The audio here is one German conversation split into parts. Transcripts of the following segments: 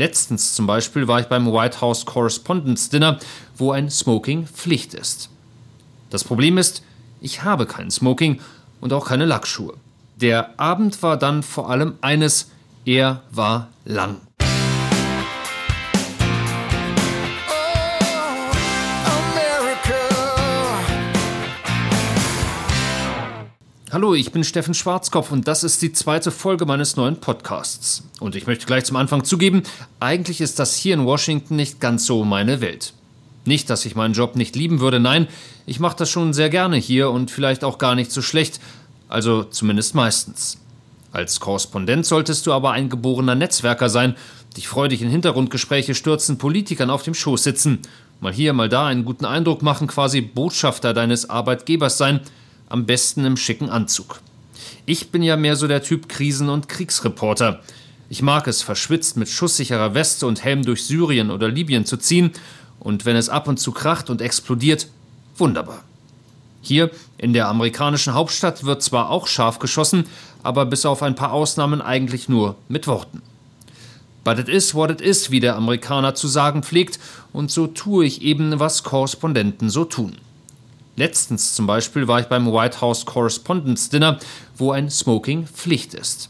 Letztens zum Beispiel war ich beim White House Correspondence Dinner, wo ein Smoking Pflicht ist. Das Problem ist, ich habe kein Smoking und auch keine Lackschuhe. Der Abend war dann vor allem eines, er war lang. Hallo, ich bin Steffen Schwarzkopf und das ist die zweite Folge meines neuen Podcasts. Und ich möchte gleich zum Anfang zugeben, eigentlich ist das hier in Washington nicht ganz so meine Welt. Nicht, dass ich meinen Job nicht lieben würde, nein, ich mache das schon sehr gerne hier und vielleicht auch gar nicht so schlecht, also zumindest meistens. Als Korrespondent solltest du aber ein geborener Netzwerker sein, dich freudig in Hintergrundgespräche stürzen, Politikern auf dem Schoß sitzen, mal hier, mal da einen guten Eindruck machen, quasi Botschafter deines Arbeitgebers sein – am besten im schicken Anzug. Ich bin ja mehr so der Typ Krisen- und Kriegsreporter. Ich mag es, verschwitzt mit schusssicherer Weste und Helm durch Syrien oder Libyen zu ziehen, und wenn es ab und zu kracht und explodiert, wunderbar. Hier in der amerikanischen Hauptstadt wird zwar auch scharf geschossen, aber bis auf ein paar Ausnahmen eigentlich nur mit Worten. But it is what it is, wie der Amerikaner zu sagen pflegt, und so tue ich eben, was Korrespondenten so tun. Letztens zum Beispiel war ich beim White House Correspondence Dinner, wo ein Smoking Pflicht ist.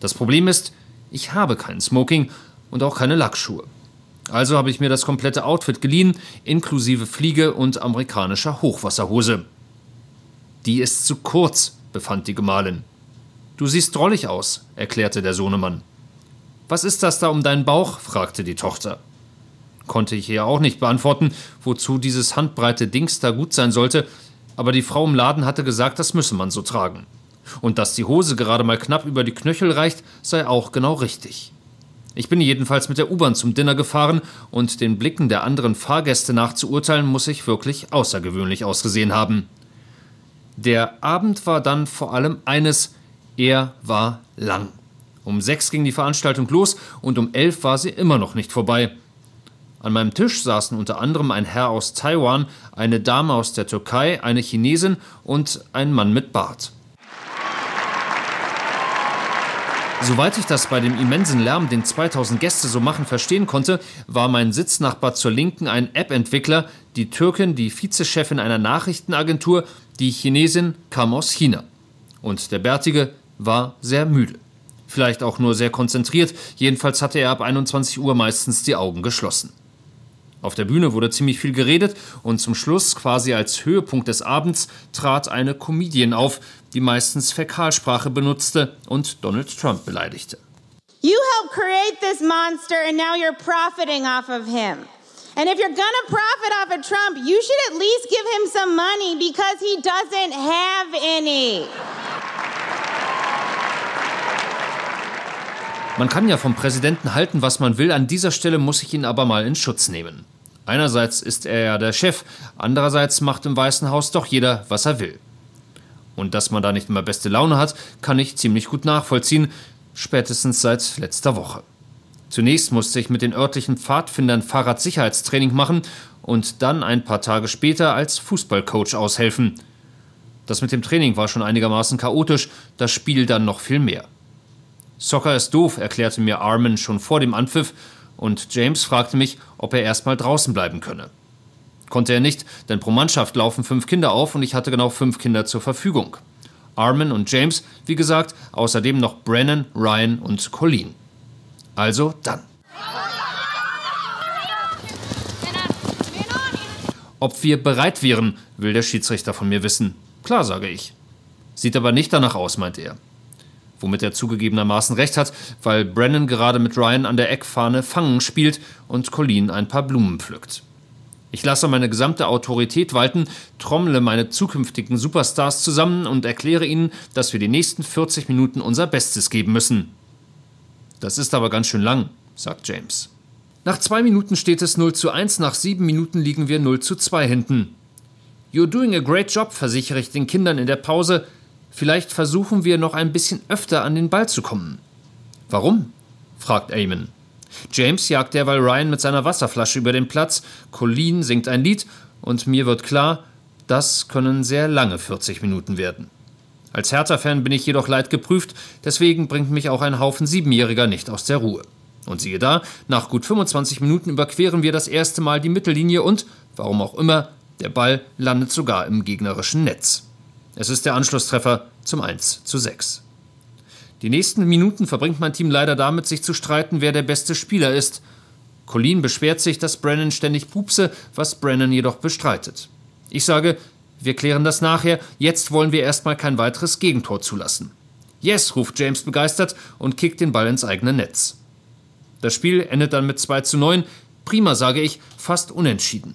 Das Problem ist, ich habe kein Smoking und auch keine Lackschuhe. Also habe ich mir das komplette Outfit geliehen, inklusive Fliege und amerikanischer Hochwasserhose. Die ist zu kurz, befand die Gemahlin. Du siehst drollig aus, erklärte der Sohnemann. Was ist das da um deinen Bauch? fragte die Tochter konnte ich ihr auch nicht beantworten, wozu dieses handbreite Dings da gut sein sollte, aber die Frau im Laden hatte gesagt, das müsse man so tragen. Und dass die Hose gerade mal knapp über die Knöchel reicht, sei auch genau richtig. Ich bin jedenfalls mit der U-Bahn zum Dinner gefahren und den Blicken der anderen Fahrgäste nach zu urteilen, muss ich wirklich außergewöhnlich ausgesehen haben. Der Abend war dann vor allem eines, er war lang. Um sechs ging die Veranstaltung los und um elf war sie immer noch nicht vorbei. An meinem Tisch saßen unter anderem ein Herr aus Taiwan, eine Dame aus der Türkei, eine Chinesin und ein Mann mit Bart. Soweit ich das bei dem immensen Lärm, den 2000 Gäste so machen, verstehen konnte, war mein Sitznachbar zur Linken ein App-Entwickler, die Türkin die Vizechefin einer Nachrichtenagentur, die Chinesin kam aus China. Und der Bärtige war sehr müde. Vielleicht auch nur sehr konzentriert, jedenfalls hatte er ab 21 Uhr meistens die Augen geschlossen. Auf der Bühne wurde ziemlich viel geredet und zum Schluss, quasi als Höhepunkt des Abends, trat eine Comedian auf, die meistens Fäkalsprache benutzte und Donald Trump beleidigte. You helped create this monster and now you're profiting off of him. And if you're gonna profit off of Trump, you should at least give him some money because he doesn't have any. Man kann ja vom Präsidenten halten, was man will, an dieser Stelle muss ich ihn aber mal in Schutz nehmen. Einerseits ist er ja der Chef, andererseits macht im Weißen Haus doch jeder, was er will. Und dass man da nicht immer beste Laune hat, kann ich ziemlich gut nachvollziehen, spätestens seit letzter Woche. Zunächst musste ich mit den örtlichen Pfadfindern Fahrradsicherheitstraining machen und dann ein paar Tage später als Fußballcoach aushelfen. Das mit dem Training war schon einigermaßen chaotisch, das Spiel dann noch viel mehr. Soccer ist doof, erklärte mir Armin schon vor dem Anpfiff, und James fragte mich, ob er erstmal draußen bleiben könne. Konnte er nicht, denn pro Mannschaft laufen fünf Kinder auf und ich hatte genau fünf Kinder zur Verfügung. Armin und James, wie gesagt, außerdem noch Brennan, Ryan und Colleen. Also dann. Ob wir bereit wären, will der Schiedsrichter von mir wissen. Klar, sage ich. Sieht aber nicht danach aus, meint er womit er zugegebenermaßen recht hat, weil Brennan gerade mit Ryan an der Eckfahne Fangen spielt und Colleen ein paar Blumen pflückt. Ich lasse meine gesamte Autorität walten, trommle meine zukünftigen Superstars zusammen und erkläre ihnen, dass wir die nächsten 40 Minuten unser Bestes geben müssen. Das ist aber ganz schön lang, sagt James. Nach zwei Minuten steht es 0 zu 1, nach sieben Minuten liegen wir 0 zu 2 hinten. You're doing a great job, versichere ich den Kindern in der Pause, Vielleicht versuchen wir noch ein bisschen öfter an den Ball zu kommen. Warum? fragt Eamon. James jagt derweil Ryan mit seiner Wasserflasche über den Platz, Colleen singt ein Lied und mir wird klar, das können sehr lange 40 Minuten werden. Als Hertha-Fan bin ich jedoch leid geprüft, deswegen bringt mich auch ein Haufen Siebenjähriger nicht aus der Ruhe. Und siehe da, nach gut 25 Minuten überqueren wir das erste Mal die Mittellinie und, warum auch immer, der Ball landet sogar im gegnerischen Netz. Es ist der Anschlusstreffer zum 1 zu 6. Die nächsten Minuten verbringt mein Team leider damit, sich zu streiten, wer der beste Spieler ist. Colleen beschwert sich, dass Brennan ständig pupse, was Brennan jedoch bestreitet. Ich sage, wir klären das nachher, jetzt wollen wir erstmal kein weiteres Gegentor zulassen. Yes, ruft James begeistert und kickt den Ball ins eigene Netz. Das Spiel endet dann mit 2 zu 9. Prima, sage ich, fast unentschieden.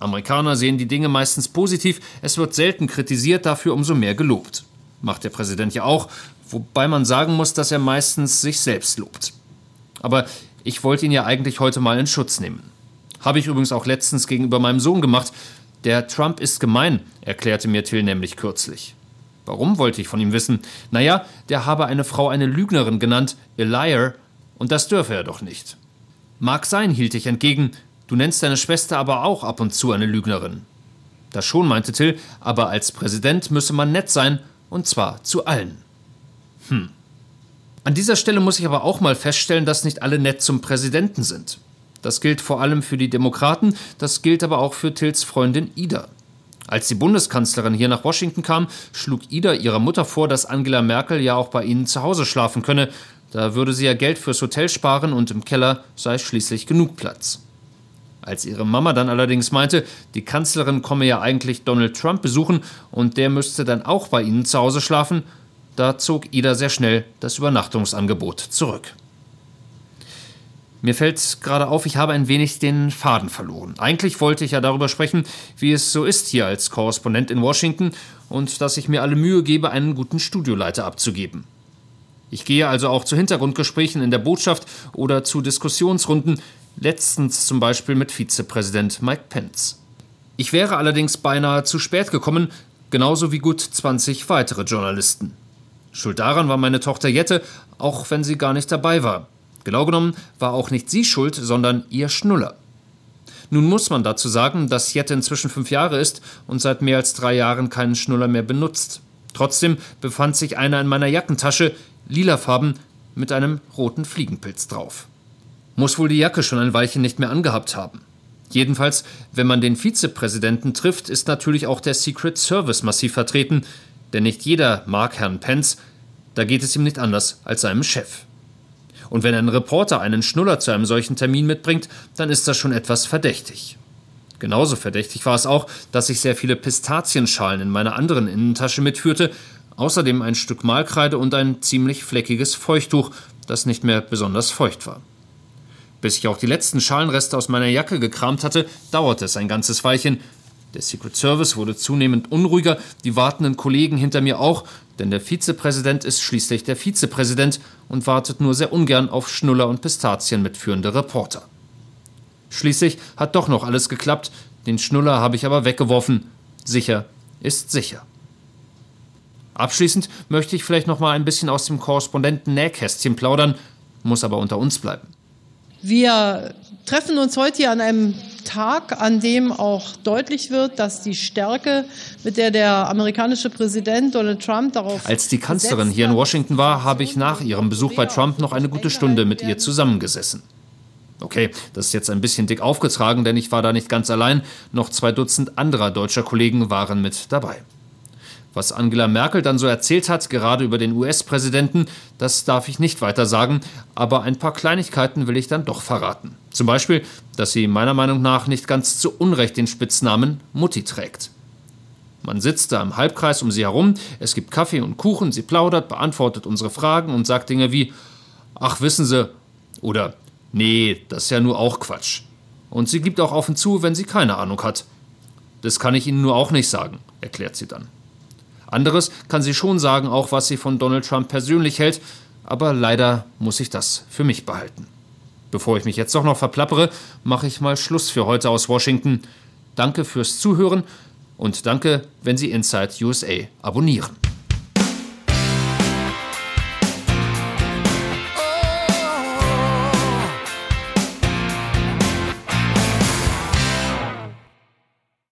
Amerikaner sehen die Dinge meistens positiv, es wird selten kritisiert, dafür umso mehr gelobt. Macht der Präsident ja auch, wobei man sagen muss, dass er meistens sich selbst lobt. Aber ich wollte ihn ja eigentlich heute mal in Schutz nehmen. Habe ich übrigens auch letztens gegenüber meinem Sohn gemacht. Der Trump ist gemein, erklärte mir Till nämlich kürzlich. Warum wollte ich von ihm wissen? Naja, der habe eine Frau eine Lügnerin genannt, a liar, und das dürfe er doch nicht. Mag sein, hielt ich entgegen, du nennst deine Schwester aber auch ab und zu eine Lügnerin. Das schon, meinte Till, aber als Präsident müsse man nett sein, und zwar zu allen. Hm. An dieser Stelle muss ich aber auch mal feststellen, dass nicht alle nett zum Präsidenten sind. Das gilt vor allem für die Demokraten, das gilt aber auch für Tills Freundin Ida. Als die Bundeskanzlerin hier nach Washington kam, schlug Ida ihrer Mutter vor, dass Angela Merkel ja auch bei ihnen zu Hause schlafen könne. Da würde sie ja Geld fürs Hotel sparen und im Keller sei schließlich genug Platz. Als ihre Mama dann allerdings meinte, die Kanzlerin komme ja eigentlich Donald Trump besuchen und der müsste dann auch bei ihnen zu Hause schlafen, da zog Ida sehr schnell das Übernachtungsangebot zurück. Mir fällt gerade auf, ich habe ein wenig den Faden verloren. Eigentlich wollte ich ja darüber sprechen, wie es so ist hier als Korrespondent in Washington und dass ich mir alle Mühe gebe, einen guten Studioleiter abzugeben. Ich gehe also auch zu Hintergrundgesprächen in der Botschaft oder zu Diskussionsrunden, letztens zum Beispiel mit Vizepräsident Mike Pence. Ich wäre allerdings beinahe zu spät gekommen, genauso wie gut 20 weitere Journalisten. Schuld daran war meine Tochter Jette, auch wenn sie gar nicht dabei war. Genau genommen war auch nicht sie schuld, sondern ihr Schnuller. Nun muss man dazu sagen, dass Jette inzwischen fünf Jahre ist und seit mehr als drei Jahren keinen Schnuller mehr benutzt. Trotzdem befand sich einer in meiner Jackentasche, lilafarben, mit einem roten Fliegenpilz drauf. Muss wohl die Jacke schon ein Weilchen nicht mehr angehabt haben. Jedenfalls, wenn man den Vizepräsidenten trifft, ist natürlich auch der Secret Service massiv vertreten, denn nicht jeder mag Herrn Pence, da geht es ihm nicht anders als seinem Chef. Und wenn ein Reporter einen Schnuller zu einem solchen Termin mitbringt, dann ist das schon etwas verdächtig. Genauso verdächtig war es auch, dass ich sehr viele Pistazienschalen in meiner anderen Innentasche mitführte, außerdem ein Stück Malkreide und ein ziemlich fleckiges Feuchttuch, das nicht mehr besonders feucht war. Bis ich auch die letzten Schalenreste aus meiner Jacke gekramt hatte, dauerte es ein ganzes Weilchen, der Secret Service wurde zunehmend unruhiger, die wartenden Kollegen hinter mir auch, denn der Vizepräsident ist schließlich der Vizepräsident und wartet nur sehr ungern auf Schnuller und Pistazien mitführende Reporter. Schließlich hat doch noch alles geklappt, den Schnuller habe ich aber weggeworfen. Sicher ist sicher. Abschließend möchte ich vielleicht noch mal ein bisschen aus dem Korrespondenten Nähkästchen plaudern, muss aber unter uns bleiben. Wir treffen uns heute hier an einem Tag, an dem auch deutlich wird, dass die Stärke, mit der der amerikanische Präsident Donald Trump darauf. Als die Kanzlerin hier in Washington war, habe ich nach ihrem Besuch bei Trump noch eine gute Stunde mit ihr zusammengesessen. Okay, das ist jetzt ein bisschen dick aufgetragen, denn ich war da nicht ganz allein. Noch zwei Dutzend anderer deutscher Kollegen waren mit dabei. Was Angela Merkel dann so erzählt hat, gerade über den US-Präsidenten, das darf ich nicht weiter sagen, aber ein paar Kleinigkeiten will ich dann doch verraten. Zum Beispiel, dass sie meiner Meinung nach nicht ganz zu Unrecht den Spitznamen Mutti trägt. Man sitzt da im Halbkreis um sie herum, es gibt Kaffee und Kuchen, sie plaudert, beantwortet unsere Fragen und sagt Dinge wie Ach, wissen Sie, oder Nee, das ist ja nur auch Quatsch. Und sie gibt auch offen zu, wenn sie keine Ahnung hat. Das kann ich Ihnen nur auch nicht sagen, erklärt sie dann. Anderes kann sie schon sagen, auch was sie von Donald Trump persönlich hält, aber leider muss ich das für mich behalten. Bevor ich mich jetzt doch noch verplappere, mache ich mal Schluss für heute aus Washington. Danke fürs Zuhören und danke, wenn Sie Inside USA abonnieren.